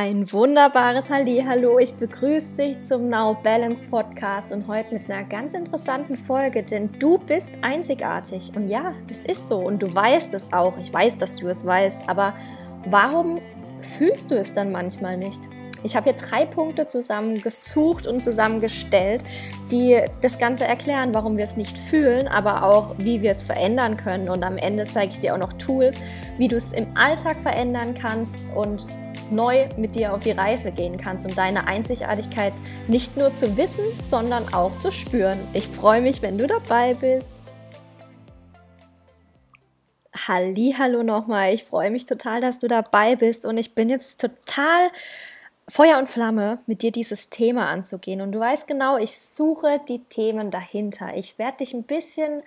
Ein wunderbares Hallo, ich begrüße dich zum Now Balance Podcast und heute mit einer ganz interessanten Folge, denn du bist einzigartig und ja, das ist so und du weißt es auch. Ich weiß, dass du es weißt, aber warum fühlst du es dann manchmal nicht? Ich habe hier drei Punkte zusammengesucht und zusammengestellt, die das Ganze erklären, warum wir es nicht fühlen, aber auch wie wir es verändern können. Und am Ende zeige ich dir auch noch Tools, wie du es im Alltag verändern kannst und neu mit dir auf die Reise gehen kannst, um deine Einzigartigkeit nicht nur zu wissen, sondern auch zu spüren. Ich freue mich, wenn du dabei bist. Hallo nochmal, ich freue mich total, dass du dabei bist und ich bin jetzt total Feuer und Flamme, mit dir dieses Thema anzugehen. Und du weißt genau, ich suche die Themen dahinter. Ich werde dich ein bisschen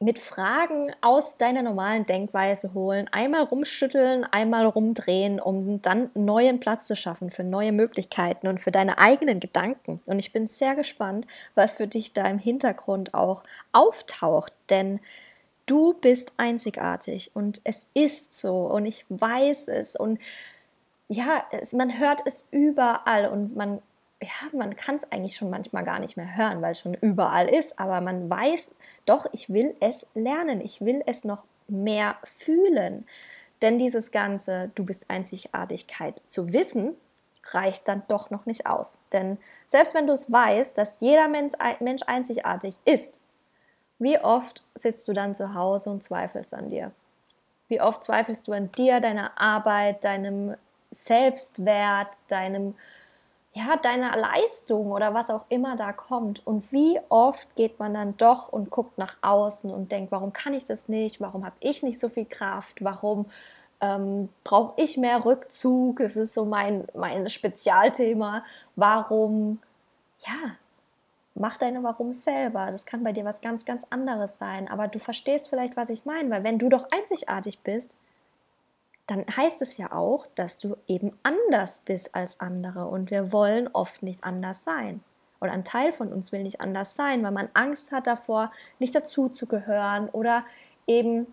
mit Fragen aus deiner normalen Denkweise holen, einmal rumschütteln, einmal rumdrehen, um dann neuen Platz zu schaffen für neue Möglichkeiten und für deine eigenen Gedanken. Und ich bin sehr gespannt, was für dich da im Hintergrund auch auftaucht, denn du bist einzigartig und es ist so und ich weiß es und ja, es, man hört es überall und man ja, man kann es eigentlich schon manchmal gar nicht mehr hören, weil es schon überall ist, aber man weiß, doch, ich will es lernen, ich will es noch mehr fühlen. Denn dieses ganze Du bist Einzigartigkeit zu wissen, reicht dann doch noch nicht aus. Denn selbst wenn du es weißt, dass jeder Mensch, einzigartig ist, wie oft sitzt du dann zu Hause und zweifelst an dir? Wie oft zweifelst du an dir, deiner Arbeit, deinem Selbstwert, deinem ja, deiner Leistung oder was auch immer da kommt. Und wie oft geht man dann doch und guckt nach außen und denkt, warum kann ich das nicht? Warum habe ich nicht so viel Kraft? Warum ähm, brauche ich mehr Rückzug? Es ist so mein, mein Spezialthema. Warum, ja, mach deine Warum selber. Das kann bei dir was ganz, ganz anderes sein. Aber du verstehst vielleicht, was ich meine, weil wenn du doch einzigartig bist, dann heißt es ja auch, dass du eben anders bist als andere. Und wir wollen oft nicht anders sein. Oder ein Teil von uns will nicht anders sein, weil man Angst hat davor, nicht dazuzugehören oder eben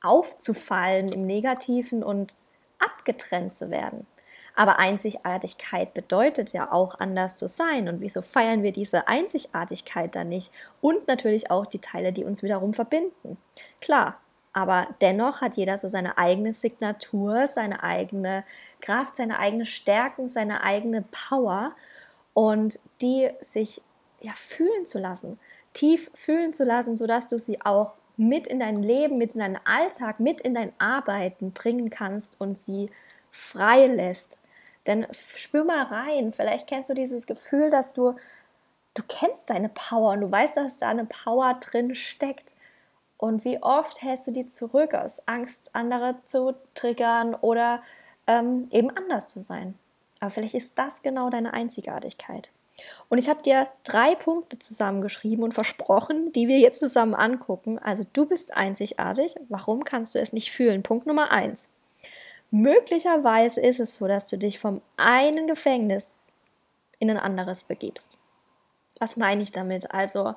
aufzufallen im Negativen und abgetrennt zu werden. Aber Einzigartigkeit bedeutet ja auch anders zu sein. Und wieso feiern wir diese Einzigartigkeit dann nicht? Und natürlich auch die Teile, die uns wiederum verbinden. Klar, aber dennoch hat jeder so seine eigene Signatur, seine eigene Kraft, seine eigene Stärken, seine eigene Power und die sich ja fühlen zu lassen, tief fühlen zu lassen, sodass du sie auch mit in dein Leben, mit in deinen Alltag, mit in dein Arbeiten bringen kannst und sie frei lässt. Denn spür mal rein, vielleicht kennst du dieses Gefühl, dass du, du kennst deine Power und du weißt, dass da eine Power drin steckt. Und wie oft hältst du die zurück aus Angst, andere zu triggern oder ähm, eben anders zu sein? Aber vielleicht ist das genau deine Einzigartigkeit. Und ich habe dir drei Punkte zusammengeschrieben und versprochen, die wir jetzt zusammen angucken. Also du bist einzigartig. Warum kannst du es nicht fühlen? Punkt Nummer eins. Möglicherweise ist es so, dass du dich vom einen Gefängnis in ein anderes begibst. Was meine ich damit? Also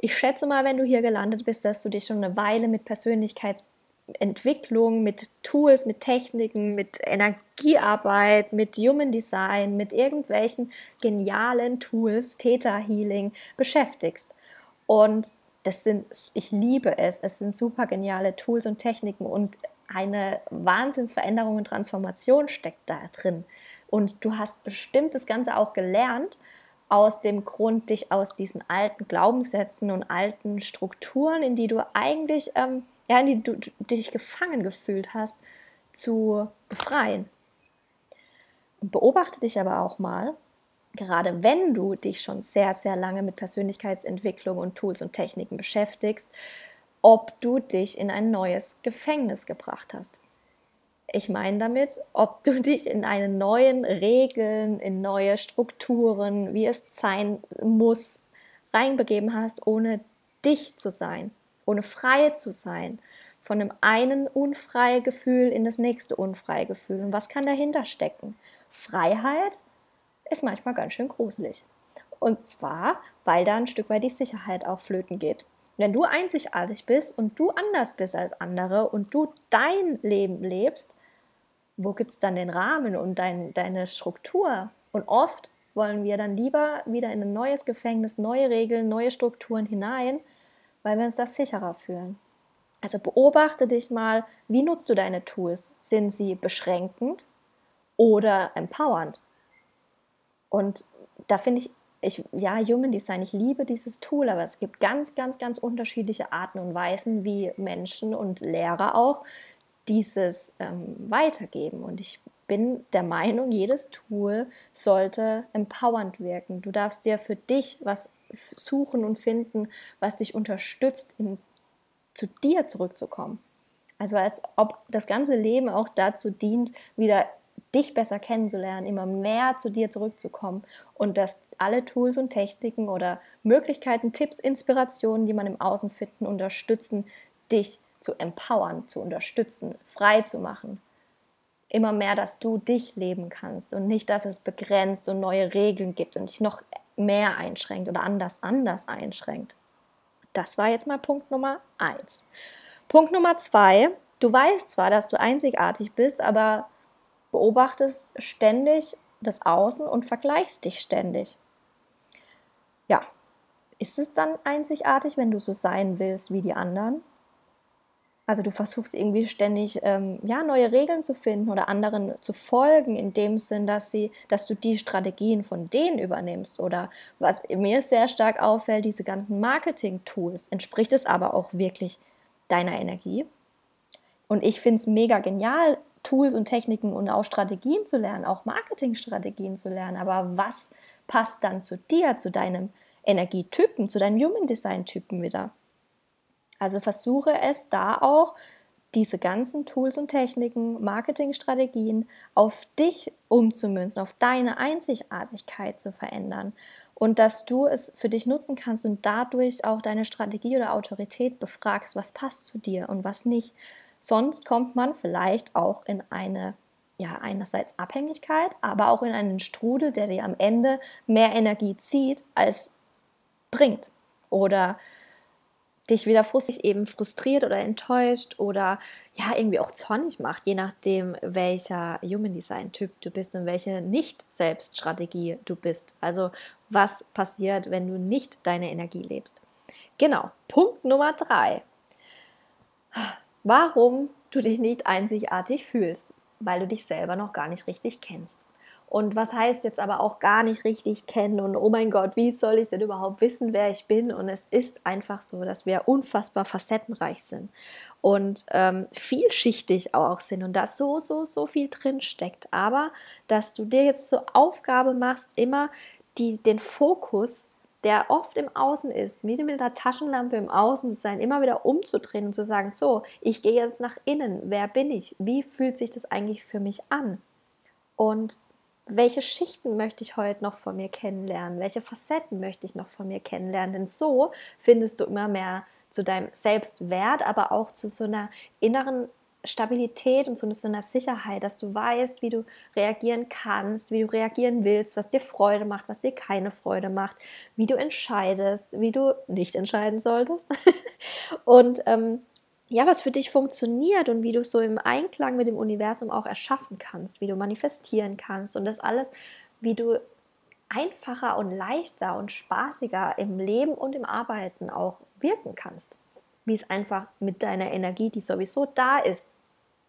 ich schätze mal, wenn du hier gelandet bist, dass du dich schon eine Weile mit Persönlichkeitsentwicklung, mit Tools, mit Techniken, mit Energiearbeit, mit Human Design, mit irgendwelchen genialen Tools, Theta Healing beschäftigst. Und das sind, ich liebe es, es sind super geniale Tools und Techniken und eine Wahnsinnsveränderung und Transformation steckt da drin. Und du hast bestimmt das Ganze auch gelernt, aus dem Grund, dich aus diesen alten Glaubenssätzen und alten Strukturen, in die du eigentlich, ähm, ja, in die du, du dich gefangen gefühlt hast, zu befreien. Beobachte dich aber auch mal, gerade wenn du dich schon sehr, sehr lange mit Persönlichkeitsentwicklung und Tools und Techniken beschäftigst, ob du dich in ein neues Gefängnis gebracht hast. Ich meine damit, ob du dich in eine neuen Regeln, in neue Strukturen, wie es sein muss, reinbegeben hast, ohne dich zu sein, ohne frei zu sein, von dem einen unfreie Gefühl in das nächste unfreie Gefühl. Und was kann dahinter stecken? Freiheit ist manchmal ganz schön gruselig. Und zwar, weil da ein Stück weit die Sicherheit auch flöten geht. Wenn du einzigartig bist und du anders bist als andere und du dein Leben lebst, wo gibt es dann den Rahmen und dein, deine Struktur? Und oft wollen wir dann lieber wieder in ein neues Gefängnis, neue Regeln, neue Strukturen hinein, weil wir uns das sicherer fühlen. Also beobachte dich mal, wie nutzt du deine Tools? Sind sie beschränkend oder empowernd? Und da finde ich, ich, ja, Human Design, ich liebe dieses Tool, aber es gibt ganz, ganz, ganz unterschiedliche Arten und Weisen, wie Menschen und Lehrer auch dieses ähm, weitergeben. Und ich bin der Meinung, jedes Tool sollte empowernd wirken. Du darfst dir für dich was suchen und finden, was dich unterstützt, in, zu dir zurückzukommen. Also als ob das ganze Leben auch dazu dient, wieder dich besser kennenzulernen, immer mehr zu dir zurückzukommen und dass alle Tools und Techniken oder Möglichkeiten, Tipps, Inspirationen, die man im Außen finden, unterstützen, dich zu empowern, zu unterstützen, frei zu machen. Immer mehr, dass du dich leben kannst und nicht, dass es begrenzt und neue Regeln gibt und dich noch mehr einschränkt oder anders anders einschränkt. Das war jetzt mal Punkt Nummer eins. Punkt Nummer zwei, du weißt zwar, dass du einzigartig bist, aber beobachtest ständig das Außen und vergleichst dich ständig. Ja, ist es dann einzigartig, wenn du so sein willst wie die anderen? Also du versuchst irgendwie ständig ähm, ja, neue Regeln zu finden oder anderen zu folgen, in dem Sinn, dass sie, dass du die Strategien von denen übernimmst. Oder was mir sehr stark auffällt, diese ganzen Marketing-Tools, entspricht es aber auch wirklich deiner Energie. Und ich finde es mega genial, Tools und Techniken und auch Strategien zu lernen, auch Marketingstrategien zu lernen. Aber was passt dann zu dir, zu deinem Energietypen, zu deinem Human Design Typen wieder? Also versuche es da auch, diese ganzen Tools und Techniken, Marketingstrategien auf dich umzumünzen, auf deine Einzigartigkeit zu verändern und dass du es für dich nutzen kannst und dadurch auch deine Strategie oder Autorität befragst, was passt zu dir und was nicht. Sonst kommt man vielleicht auch in eine ja, einerseits Abhängigkeit, aber auch in einen Strudel, der dir am Ende mehr Energie zieht, als bringt. Oder dich wieder frustig eben frustriert oder enttäuscht oder ja irgendwie auch zornig macht, je nachdem welcher Human Design Typ du bist und welche nicht Selbststrategie du bist. Also was passiert, wenn du nicht deine Energie lebst. Genau. Punkt Nummer drei. Warum du dich nicht einzigartig fühlst, weil du dich selber noch gar nicht richtig kennst. Und was heißt jetzt aber auch gar nicht richtig kennen und oh mein Gott, wie soll ich denn überhaupt wissen, wer ich bin? Und es ist einfach so, dass wir unfassbar facettenreich sind und ähm, vielschichtig auch sind und da so, so, so viel drin steckt. Aber dass du dir jetzt zur Aufgabe machst, immer die, den Fokus der oft im Außen ist, mit einer Taschenlampe im Außen zu sein, immer wieder umzudrehen und zu sagen, so, ich gehe jetzt nach innen, wer bin ich, wie fühlt sich das eigentlich für mich an? Und welche Schichten möchte ich heute noch von mir kennenlernen? Welche Facetten möchte ich noch von mir kennenlernen? Denn so findest du immer mehr zu deinem Selbstwert, aber auch zu so einer inneren Stabilität und zu so einer Sicherheit, dass du weißt, wie du reagieren kannst, wie du reagieren willst, was dir Freude macht, was dir keine Freude macht, wie du entscheidest, wie du nicht entscheiden solltest. und ähm, ja, was für dich funktioniert und wie du so im Einklang mit dem Universum auch erschaffen kannst, wie du manifestieren kannst und das alles, wie du einfacher und leichter und spaßiger im Leben und im Arbeiten auch wirken kannst. Wie es einfach mit deiner Energie, die sowieso da ist,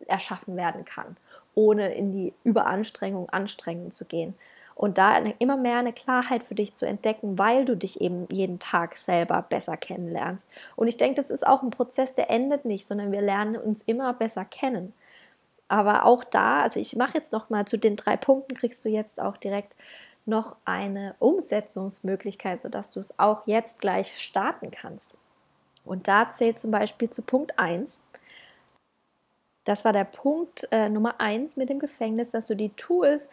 erschaffen werden kann, ohne in die Überanstrengung, Anstrengung zu gehen und da immer mehr eine Klarheit für dich zu entdecken, weil du dich eben jeden Tag selber besser kennenlernst. Und ich denke, das ist auch ein Prozess, der endet nicht, sondern wir lernen uns immer besser kennen. Aber auch da, also ich mache jetzt noch mal zu den drei Punkten, kriegst du jetzt auch direkt noch eine Umsetzungsmöglichkeit, sodass du es auch jetzt gleich starten kannst. Und da zählt zum Beispiel zu Punkt 1. Das war der Punkt äh, Nummer 1 mit dem Gefängnis, dass du die Tools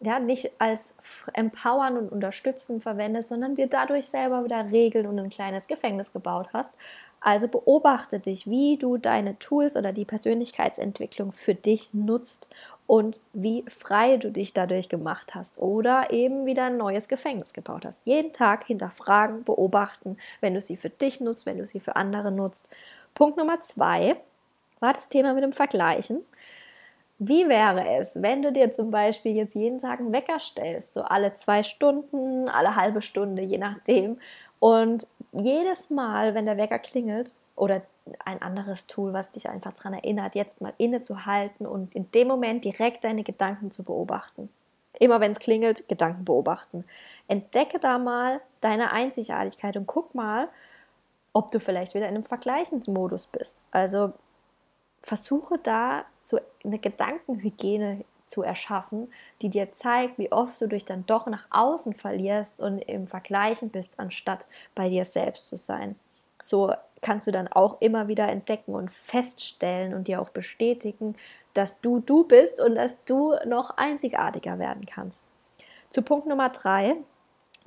ja, nicht als empowern und unterstützen verwendest, sondern dir dadurch selber wieder Regeln und ein kleines Gefängnis gebaut hast. Also beobachte dich, wie du deine Tools oder die Persönlichkeitsentwicklung für dich nutzt und wie frei du dich dadurch gemacht hast oder eben wieder ein neues Gefängnis gebaut hast. Jeden Tag hinterfragen, beobachten, wenn du sie für dich nutzt, wenn du sie für andere nutzt. Punkt Nummer zwei war das Thema mit dem Vergleichen. Wie wäre es, wenn du dir zum Beispiel jetzt jeden Tag einen Wecker stellst, so alle zwei Stunden, alle halbe Stunde, je nachdem, und jedes Mal, wenn der Wecker klingelt oder ein anderes Tool, was dich einfach daran erinnert, jetzt mal innezuhalten und in dem Moment direkt deine Gedanken zu beobachten. Immer wenn es klingelt, Gedanken beobachten. Entdecke da mal deine Einzigartigkeit und guck mal, ob du vielleicht wieder in einem Vergleichensmodus bist. Also versuche da zu, eine Gedankenhygiene zu erschaffen, die dir zeigt, wie oft du dich dann doch nach außen verlierst und im Vergleichen bist, anstatt bei dir selbst zu sein. So kannst du dann auch immer wieder entdecken und feststellen und dir auch bestätigen, dass du du bist und dass du noch einzigartiger werden kannst. Zu Punkt Nummer drei,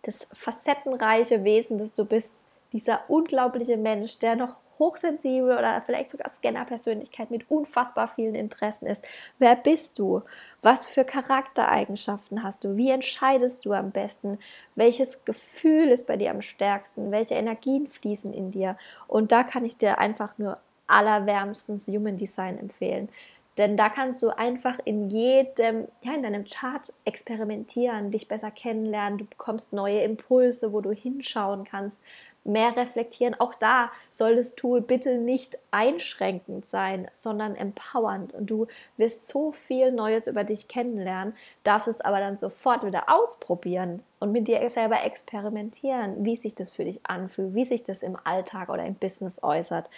das facettenreiche Wesen, das du bist, dieser unglaubliche Mensch, der noch hochsensibel oder vielleicht sogar Scanner-Persönlichkeit mit unfassbar vielen Interessen ist. Wer bist du? Was für Charaktereigenschaften hast du? Wie entscheidest du am besten? Welches Gefühl ist bei dir am stärksten? Welche Energien fließen in dir? Und da kann ich dir einfach nur allerwärmstens Human Design empfehlen. Denn da kannst du einfach in jedem, ja, in deinem Chart experimentieren, dich besser kennenlernen. Du bekommst neue Impulse, wo du hinschauen kannst, mehr reflektieren. Auch da soll das Tool bitte nicht einschränkend sein, sondern empowernd. Und du wirst so viel Neues über dich kennenlernen, darfst es aber dann sofort wieder ausprobieren und mit dir selber experimentieren, wie sich das für dich anfühlt, wie sich das im Alltag oder im Business äußert.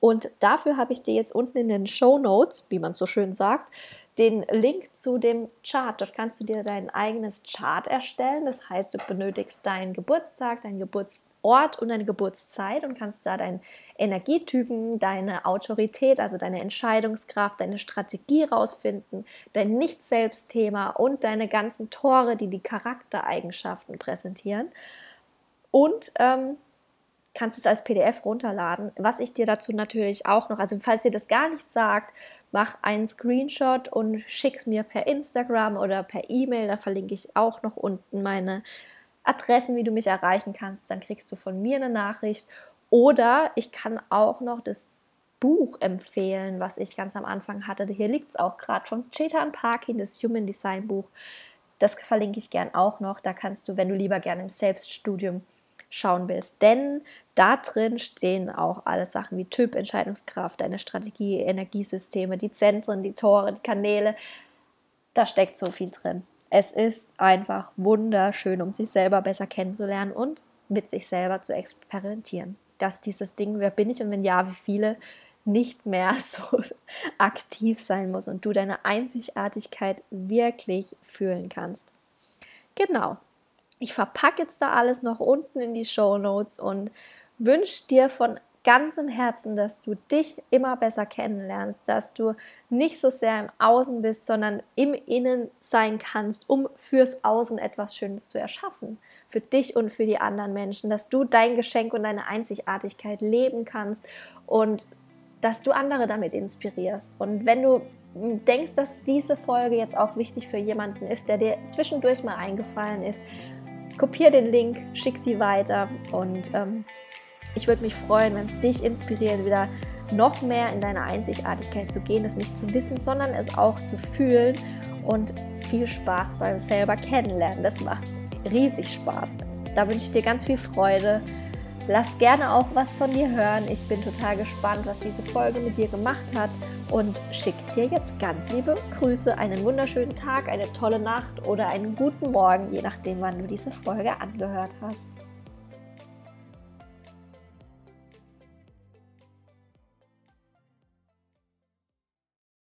Und dafür habe ich dir jetzt unten in den Show Notes, wie man so schön sagt, den Link zu dem Chart. Dort kannst du dir dein eigenes Chart erstellen. Das heißt, du benötigst deinen Geburtstag, deinen Geburtsort und deine Geburtszeit und kannst da deinen Energietypen, deine Autorität, also deine Entscheidungskraft, deine Strategie rausfinden, dein Nicht-Selbst-Thema und deine ganzen Tore, die die Charaktereigenschaften präsentieren. Und ähm, kannst es als PDF runterladen. Was ich dir dazu natürlich auch noch, also falls dir das gar nicht sagt, mach einen Screenshot und schick es mir per Instagram oder per E-Mail. Da verlinke ich auch noch unten meine Adressen, wie du mich erreichen kannst. Dann kriegst du von mir eine Nachricht. Oder ich kann auch noch das Buch empfehlen, was ich ganz am Anfang hatte. Hier liegt es auch gerade von Chetan Parkin, das Human Design Buch. Das verlinke ich gern auch noch. Da kannst du, wenn du lieber gerne im Selbststudium schauen willst. Denn da drin stehen auch alle Sachen wie Typ, Entscheidungskraft, deine Strategie, Energiesysteme, die Zentren, die Tore, die Kanäle. Da steckt so viel drin. Es ist einfach wunderschön, um sich selber besser kennenzulernen und mit sich selber zu experimentieren. Dass dieses Ding, wer bin ich und wenn ja, wie viele, nicht mehr so aktiv sein muss und du deine Einzigartigkeit wirklich fühlen kannst. Genau, ich verpacke jetzt da alles noch unten in die Show Notes und wünsche dir von ganzem Herzen, dass du dich immer besser kennenlernst, dass du nicht so sehr im Außen bist, sondern im Innen sein kannst, um fürs Außen etwas Schönes zu erschaffen. Für dich und für die anderen Menschen, dass du dein Geschenk und deine Einzigartigkeit leben kannst und dass du andere damit inspirierst. Und wenn du denkst, dass diese Folge jetzt auch wichtig für jemanden ist, der dir zwischendurch mal eingefallen ist, kopiere den Link, schick sie weiter und ähm, ich würde mich freuen, wenn es dich inspiriert, wieder noch mehr in deine Einzigartigkeit zu gehen, es nicht zu wissen, sondern es auch zu fühlen und viel Spaß beim selber kennenlernen. Das macht riesig Spaß. Da wünsche ich dir ganz viel Freude. Lass gerne auch was von dir hören. Ich bin total gespannt, was diese Folge mit dir gemacht hat und schicke dir jetzt ganz liebe Grüße, einen wunderschönen Tag, eine tolle Nacht oder einen guten Morgen, je nachdem, wann du diese Folge angehört hast.